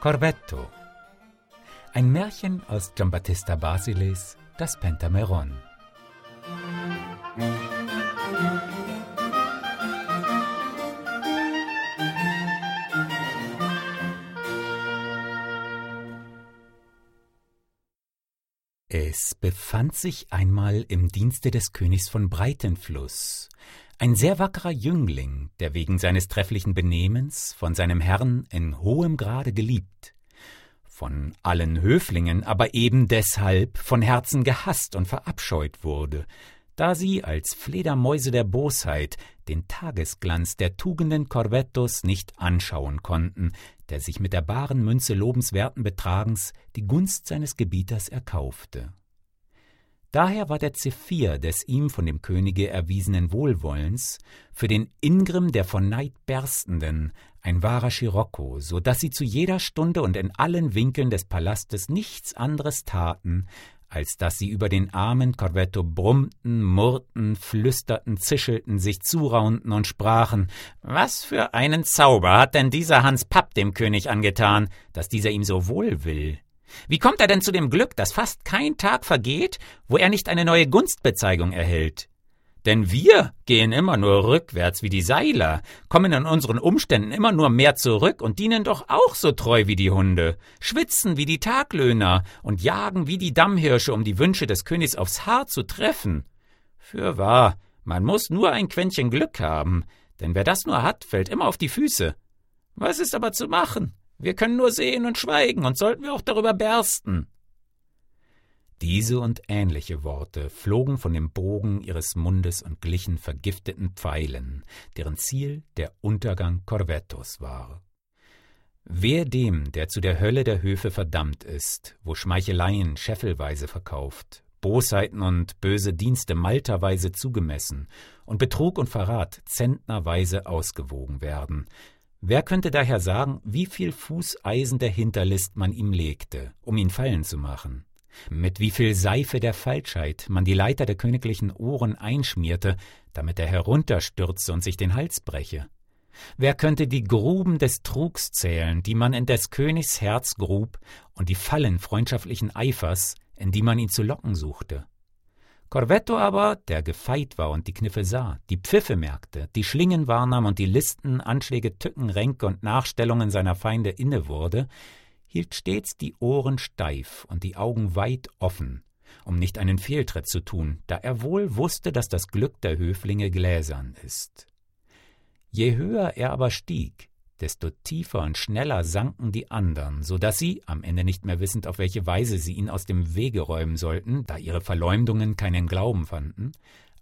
Corvetto. Ein Märchen aus Giambattista Basiles, das Pentameron. Befand sich einmal im Dienste des Königs von Breitenfluss ein sehr wackerer Jüngling, der wegen seines trefflichen Benehmens von seinem Herrn in hohem Grade geliebt, von allen Höflingen aber eben deshalb von Herzen gehasst und verabscheut wurde, da sie als Fledermäuse der Bosheit den Tagesglanz der Tugenden Corvettos nicht anschauen konnten, der sich mit der baren Münze lobenswerten Betragens die Gunst seines Gebieters erkaufte. Daher war der Zephyr des ihm von dem Könige erwiesenen Wohlwollens für den Ingrimm der von Neid berstenden ein wahrer Scirocco, so dass sie zu jeder Stunde und in allen Winkeln des Palastes nichts anderes taten, als dass sie über den armen Corvetto brummten, murrten, flüsterten, zischelten, sich zuraunten und sprachen Was für einen Zauber hat denn dieser Hans Papp dem König angetan, dass dieser ihm so wohl will? Wie kommt er denn zu dem Glück, dass fast kein Tag vergeht, wo er nicht eine neue Gunstbezeigung erhält? Denn wir gehen immer nur rückwärts wie die Seiler, kommen in unseren Umständen immer nur mehr zurück und dienen doch auch so treu wie die Hunde, schwitzen wie die Taglöhner und jagen wie die Dammhirsche, um die Wünsche des Königs aufs Haar zu treffen. Fürwahr, man muss nur ein Quäntchen Glück haben, denn wer das nur hat, fällt immer auf die Füße. Was ist aber zu machen? Wir können nur sehen und schweigen, und sollten wir auch darüber bersten. Diese und ähnliche Worte flogen von dem Bogen ihres Mundes und glichen vergifteten Pfeilen, deren Ziel der Untergang Corvettos war. Wer dem, der zu der Hölle der Höfe verdammt ist, wo Schmeicheleien scheffelweise verkauft, Bosheiten und böse Dienste malterweise zugemessen und Betrug und Verrat zentnerweise ausgewogen werden, Wer könnte daher sagen, wie viel Fußeisen der Hinterlist man ihm legte, um ihn fallen zu machen? Mit wie viel Seife der Falschheit man die Leiter der königlichen Ohren einschmierte, damit er herunterstürze und sich den Hals breche? Wer könnte die Gruben des Trugs zählen, die man in des Königs Herz grub, und die Fallen freundschaftlichen Eifers, in die man ihn zu locken suchte? Corvetto aber, der gefeit war und die Kniffe sah, die Pfiffe merkte, die Schlingen wahrnahm und die Listen, Anschläge, Tücken, Ränke und Nachstellungen seiner Feinde inne wurde, hielt stets die Ohren steif und die Augen weit offen, um nicht einen Fehltritt zu tun, da er wohl wusste, dass das Glück der Höflinge gläsern ist. Je höher er aber stieg, desto tiefer und schneller sanken die andern, so dass sie, am Ende nicht mehr wissend, auf welche Weise sie ihn aus dem Wege räumen sollten, da ihre Verleumdungen keinen Glauben fanden,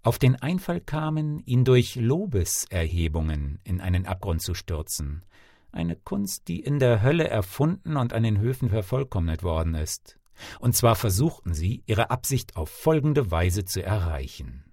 auf den Einfall kamen, ihn durch Lobeserhebungen in einen Abgrund zu stürzen, eine Kunst, die in der Hölle erfunden und an den Höfen vervollkommnet worden ist. Und zwar versuchten sie, ihre Absicht auf folgende Weise zu erreichen.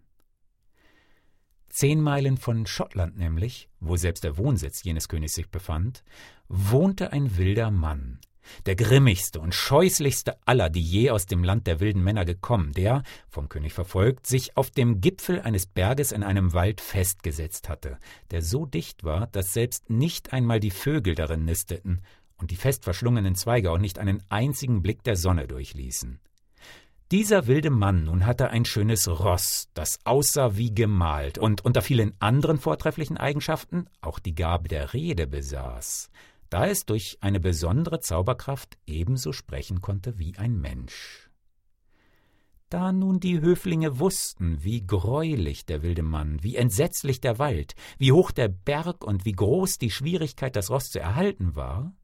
Zehn Meilen von Schottland nämlich, wo selbst der Wohnsitz jenes Königs sich befand, wohnte ein wilder Mann, der grimmigste und scheußlichste aller, die je aus dem Land der wilden Männer gekommen, der, vom König verfolgt, sich auf dem Gipfel eines Berges in einem Wald festgesetzt hatte, der so dicht war, dass selbst nicht einmal die Vögel darin nisteten und die fest verschlungenen Zweige auch nicht einen einzigen Blick der Sonne durchließen. Dieser wilde Mann nun hatte ein schönes Ross, das aussah wie gemalt und unter vielen anderen vortrefflichen Eigenschaften auch die Gabe der Rede besaß, da es durch eine besondere Zauberkraft ebenso sprechen konnte wie ein Mensch. Da nun die Höflinge wussten, wie greulich der wilde Mann, wie entsetzlich der Wald, wie hoch der Berg und wie groß die Schwierigkeit, das Ross zu erhalten war,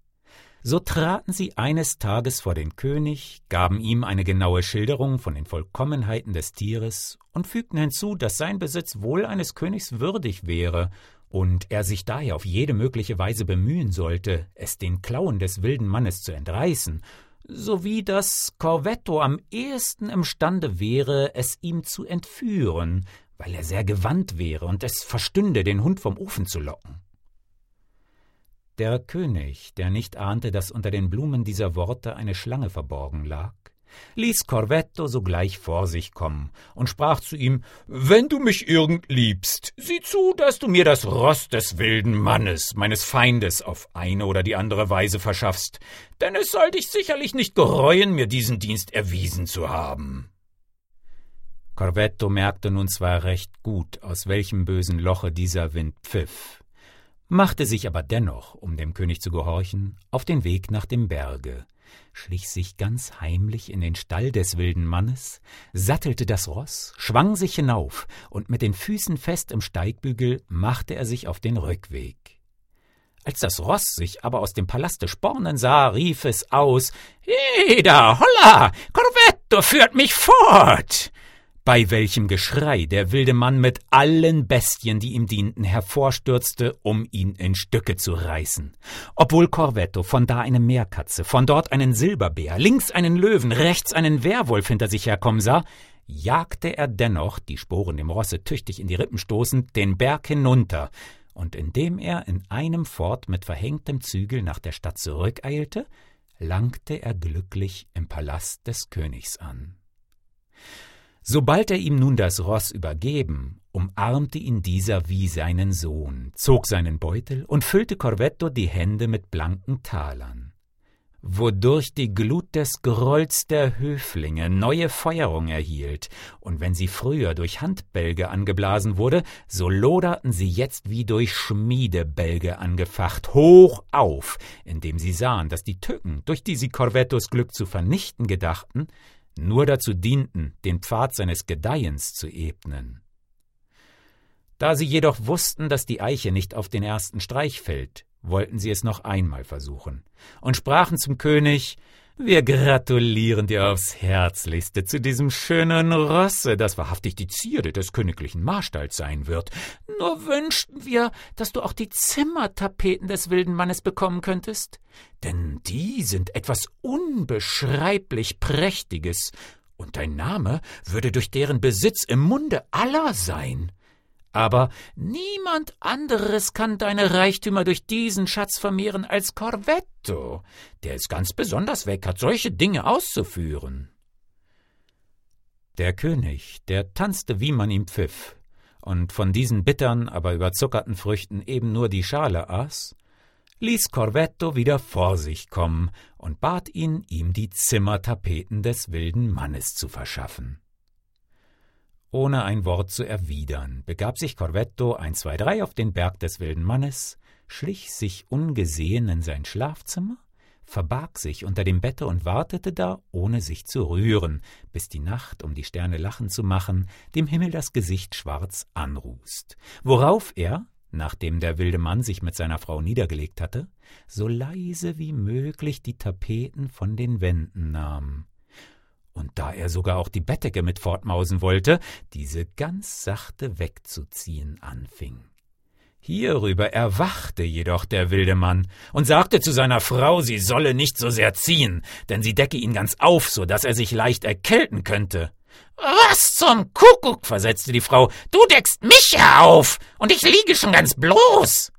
so traten sie eines Tages vor den König, gaben ihm eine genaue Schilderung von den Vollkommenheiten des Tieres und fügten hinzu, dass sein Besitz wohl eines Königs würdig wäre und er sich daher auf jede mögliche Weise bemühen sollte, es den Klauen des wilden Mannes zu entreißen, sowie dass Corvetto am ehesten imstande wäre, es ihm zu entführen, weil er sehr gewandt wäre und es verstünde, den Hund vom Ofen zu locken. Der König, der nicht ahnte, dass unter den Blumen dieser Worte eine Schlange verborgen lag, ließ Corvetto sogleich vor sich kommen und sprach zu ihm Wenn du mich irgend liebst, sieh zu, dass du mir das Ross des wilden Mannes, meines Feindes, auf eine oder die andere Weise verschaffst, denn es soll dich sicherlich nicht gereuen, mir diesen Dienst erwiesen zu haben. Corvetto merkte nun zwar recht gut, aus welchem bösen Loche dieser Wind pfiff, machte sich aber dennoch, um dem König zu gehorchen, auf den Weg nach dem Berge, schlich sich ganz heimlich in den Stall des wilden Mannes, sattelte das Ross, schwang sich hinauf, und mit den Füßen fest im Steigbügel machte er sich auf den Rückweg. Als das Ross sich aber aus dem Palaste spornen sah, rief es aus Heda, holla, Corvetto führt mich fort bei welchem Geschrei der wilde Mann mit allen Bestien, die ihm dienten, hervorstürzte, um ihn in Stücke zu reißen. Obwohl Corvetto von da eine Meerkatze, von dort einen Silberbär, links einen Löwen, rechts einen Werwolf hinter sich herkommen sah, jagte er dennoch, die Sporen dem Rosse tüchtig in die Rippen stoßend, den Berg hinunter, und indem er in einem Fort mit verhängtem Zügel nach der Stadt zurückeilte, langte er glücklich im Palast des Königs an. Sobald er ihm nun das Ross übergeben, umarmte ihn dieser wie seinen Sohn, zog seinen Beutel und füllte Corvetto die Hände mit blanken Talern. Wodurch die Glut des Grolls der Höflinge neue Feuerung erhielt, und wenn sie früher durch Handbälge angeblasen wurde, so loderten sie jetzt wie durch Schmiedebälge angefacht, hoch auf, indem sie sahen, dass die Tücken, durch die sie Corvettos Glück zu vernichten gedachten, nur dazu dienten, den Pfad seines Gedeihens zu ebnen. Da sie jedoch wussten, dass die Eiche nicht auf den ersten Streich fällt, wollten sie es noch einmal versuchen und sprachen zum König wir gratulieren dir aufs Herzlichste zu diesem schönen Rosse, das wahrhaftig die Zierde des königlichen Marstalls sein wird. Nur wünschten wir, dass du auch die Zimmertapeten des wilden Mannes bekommen könntest, denn die sind etwas unbeschreiblich Prächtiges, und dein Name würde durch deren Besitz im Munde aller sein. Aber niemand anderes kann deine Reichtümer durch diesen Schatz vermehren als Corvetto, der es ganz besonders weg hat, solche Dinge auszuführen. Der König, der tanzte, wie man ihm pfiff, und von diesen bittern, aber überzuckerten Früchten eben nur die Schale aß, ließ Corvetto wieder vor sich kommen und bat ihn, ihm die Zimmertapeten des wilden Mannes zu verschaffen. Ohne ein Wort zu erwidern, begab sich Corvetto ein, zwei, drei auf den Berg des wilden Mannes, schlich sich ungesehen in sein Schlafzimmer, verbarg sich unter dem Bette und wartete da, ohne sich zu rühren, bis die Nacht, um die Sterne lachen zu machen, dem Himmel das Gesicht schwarz anrußt, worauf er, nachdem der wilde Mann sich mit seiner Frau niedergelegt hatte, so leise wie möglich die Tapeten von den Wänden nahm, und da er sogar auch die Bettdecke mit fortmausen wollte, diese ganz sachte wegzuziehen anfing. Hierüber erwachte jedoch der wilde Mann und sagte zu seiner Frau, sie solle nicht so sehr ziehen, denn sie decke ihn ganz auf, so dass er sich leicht erkälten könnte. Was zum Kuckuck, versetzte die Frau, du deckst mich ja auf, und ich liege schon ganz bloß.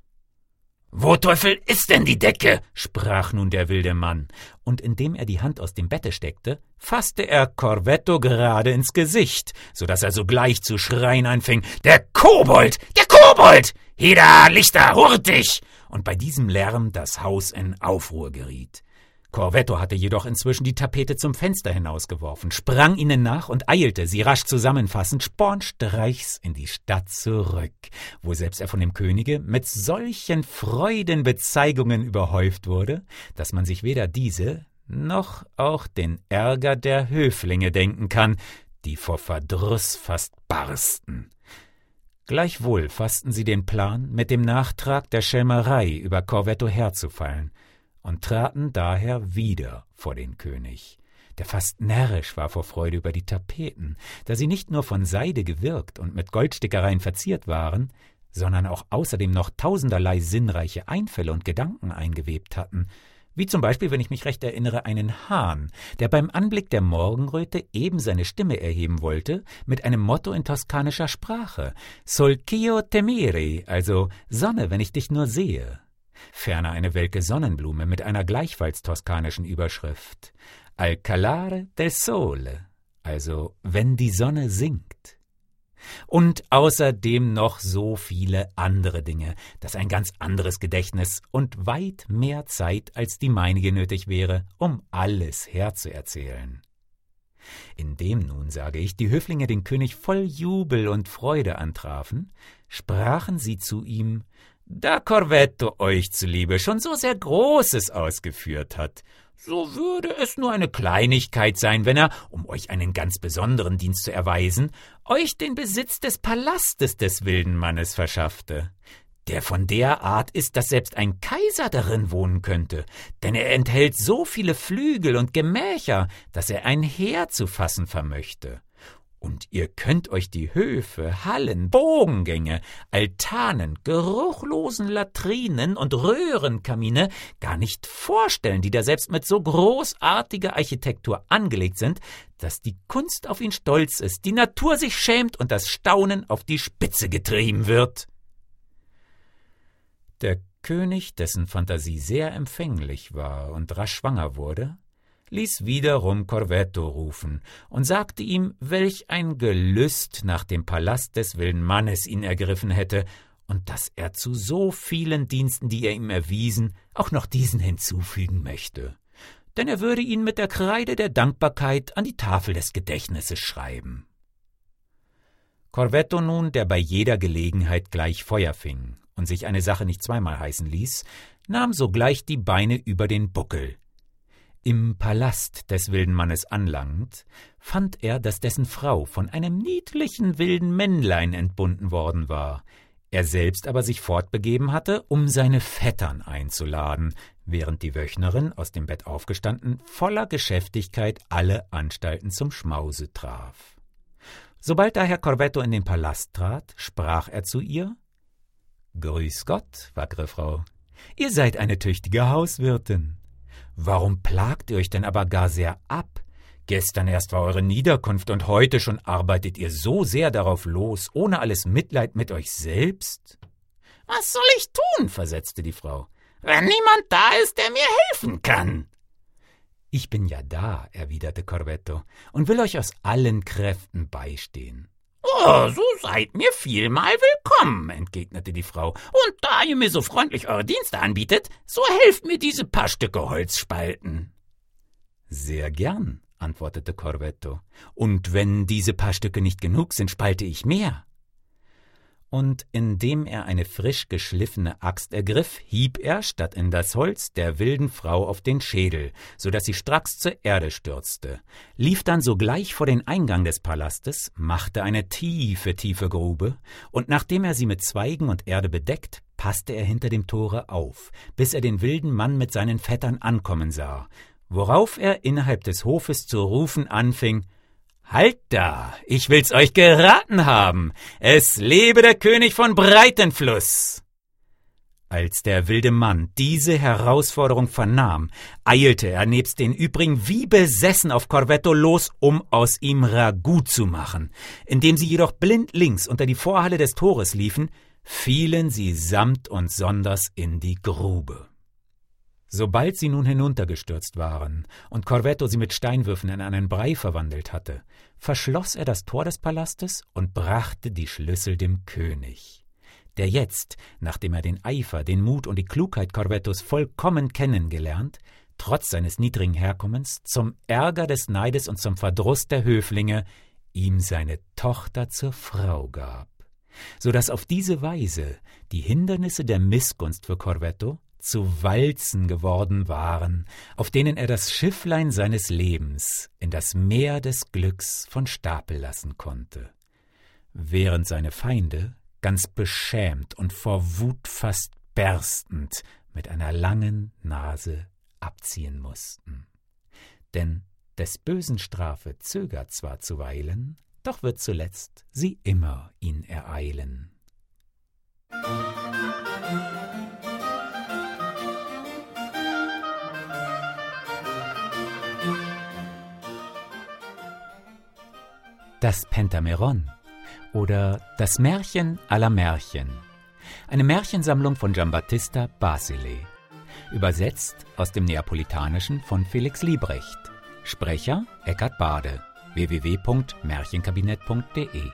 Wo Teufel ist denn die Decke? sprach nun der wilde Mann, und indem er die Hand aus dem Bette steckte, fasste er Corvetto gerade ins Gesicht, so dass er sogleich zu schreien anfing. Der Kobold! Der Kobold! Heda, Lichter, hurtig! Und bei diesem Lärm das Haus in Aufruhr geriet. Corvetto hatte jedoch inzwischen die Tapete zum Fenster hinausgeworfen, sprang ihnen nach und eilte, sie rasch zusammenfassend, spornstreichs in die Stadt zurück, wo selbst er von dem Könige mit solchen Freudenbezeigungen überhäuft wurde, dass man sich weder diese noch auch den Ärger der Höflinge denken kann, die vor Verdruss fast barsten. Gleichwohl fassten sie den Plan, mit dem Nachtrag der Schelmerei über Corvetto herzufallen, und traten daher wieder vor den König, der fast närrisch war vor Freude über die Tapeten, da sie nicht nur von Seide gewirkt und mit Goldstickereien verziert waren, sondern auch außerdem noch tausenderlei sinnreiche Einfälle und Gedanken eingewebt hatten, wie zum Beispiel, wenn ich mich recht erinnere, einen Hahn, der beim Anblick der Morgenröte eben seine Stimme erheben wollte, mit einem Motto in toskanischer Sprache, Solcio temere, also Sonne, wenn ich dich nur sehe ferner eine welke Sonnenblume mit einer gleichfalls toskanischen Überschrift al calare del sole, also wenn die Sonne sinkt. Und außerdem noch so viele andere Dinge, dass ein ganz anderes Gedächtnis und weit mehr Zeit als die meinige nötig wäre, um alles herzuerzählen. Indem nun, sage ich, die Höflinge den König voll Jubel und Freude antrafen, sprachen sie zu ihm, da Corvetto euch zuliebe schon so sehr Großes ausgeführt hat, so würde es nur eine Kleinigkeit sein, wenn er, um euch einen ganz besonderen Dienst zu erweisen, euch den Besitz des Palastes des wilden Mannes verschaffte der von der Art ist, dass selbst ein Kaiser darin wohnen könnte, denn er enthält so viele Flügel und Gemächer, dass er ein Heer zu fassen vermöchte. Und ihr könnt euch die Höfe, Hallen, Bogengänge, Altanen, geruchlosen Latrinen und Röhrenkamine gar nicht vorstellen, die da selbst mit so großartiger Architektur angelegt sind, dass die Kunst auf ihn stolz ist, die Natur sich schämt und das Staunen auf die Spitze getrieben wird. Der König, dessen Fantasie sehr empfänglich war und rasch schwanger wurde, ließ wiederum Corvetto rufen und sagte ihm, welch ein Gelüst nach dem Palast des wilden Mannes ihn ergriffen hätte und dass er zu so vielen Diensten, die er ihm erwiesen, auch noch diesen hinzufügen möchte. Denn er würde ihn mit der Kreide der Dankbarkeit an die Tafel des Gedächtnisses schreiben. Corvetto nun, der bei jeder Gelegenheit gleich Feuer fing und sich eine Sache nicht zweimal heißen ließ, nahm sogleich die Beine über den Buckel. Im Palast des wilden Mannes anlangend, fand er, dass dessen Frau von einem niedlichen wilden Männlein entbunden worden war, er selbst aber sich fortbegeben hatte, um seine Vettern einzuladen, während die Wöchnerin, aus dem Bett aufgestanden, voller Geschäftigkeit alle Anstalten zum Schmause traf. Sobald daher Corvetto in den Palast trat, sprach er zu ihr Grüß Gott, wackere Frau. Ihr seid eine tüchtige Hauswirtin. Warum plagt ihr euch denn aber gar sehr ab? Gestern erst war eure Niederkunft und heute schon arbeitet ihr so sehr darauf los, ohne alles Mitleid mit euch selbst? Was soll ich tun? versetzte die Frau, wenn niemand da ist, der mir helfen kann. Ich bin ja da, erwiderte Corvetto, und will euch aus allen Kräften beistehen. Oh, so seid mir vielmal willkommen, entgegnete die Frau. Und da ihr mir so freundlich eure Dienste anbietet, so helft mir diese paar Stücke Holz spalten. Sehr gern, antwortete Corvetto. Und wenn diese paar Stücke nicht genug sind, spalte ich mehr und indem er eine frisch geschliffene Axt ergriff, hieb er, statt in das Holz, der wilden Frau auf den Schädel, so dass sie stracks zur Erde stürzte, lief dann sogleich vor den Eingang des Palastes, machte eine tiefe, tiefe Grube, und nachdem er sie mit Zweigen und Erde bedeckt, passte er hinter dem Tore auf, bis er den wilden Mann mit seinen Vettern ankommen sah, worauf er innerhalb des Hofes zu rufen anfing Halt da, ich will's euch geraten haben. Es lebe der König von Breitenfluss. Als der wilde Mann diese Herausforderung vernahm, eilte er nebst den übrigen wie besessen auf Corvetto los, um aus ihm Ragout zu machen. Indem sie jedoch blindlings unter die Vorhalle des Tores liefen, fielen sie samt und sonders in die Grube. Sobald sie nun hinuntergestürzt waren und Corvetto sie mit Steinwürfen in einen Brei verwandelt hatte, verschloss er das Tor des Palastes und brachte die Schlüssel dem König, der jetzt, nachdem er den Eifer, den Mut und die Klugheit Corvettos vollkommen kennengelernt, trotz seines niedrigen Herkommens, zum Ärger des Neides und zum Verdruss der Höflinge, ihm seine Tochter zur Frau gab, so dass auf diese Weise die Hindernisse der Missgunst für Corvetto zu Walzen geworden waren, auf denen er das Schifflein seines Lebens in das Meer des Glücks von Stapel lassen konnte, während seine Feinde, ganz beschämt und vor Wut fast berstend, mit einer langen Nase abziehen mussten. Denn des bösen Strafe zögert zwar zuweilen, doch wird zuletzt sie immer ihn ereilen. Das Pentameron oder Das Märchen aller Märchen. Eine Märchensammlung von Giambattista Basile. Übersetzt aus dem Neapolitanischen von Felix Liebrecht. Sprecher Eckhard Bade. www.märchenkabinett.de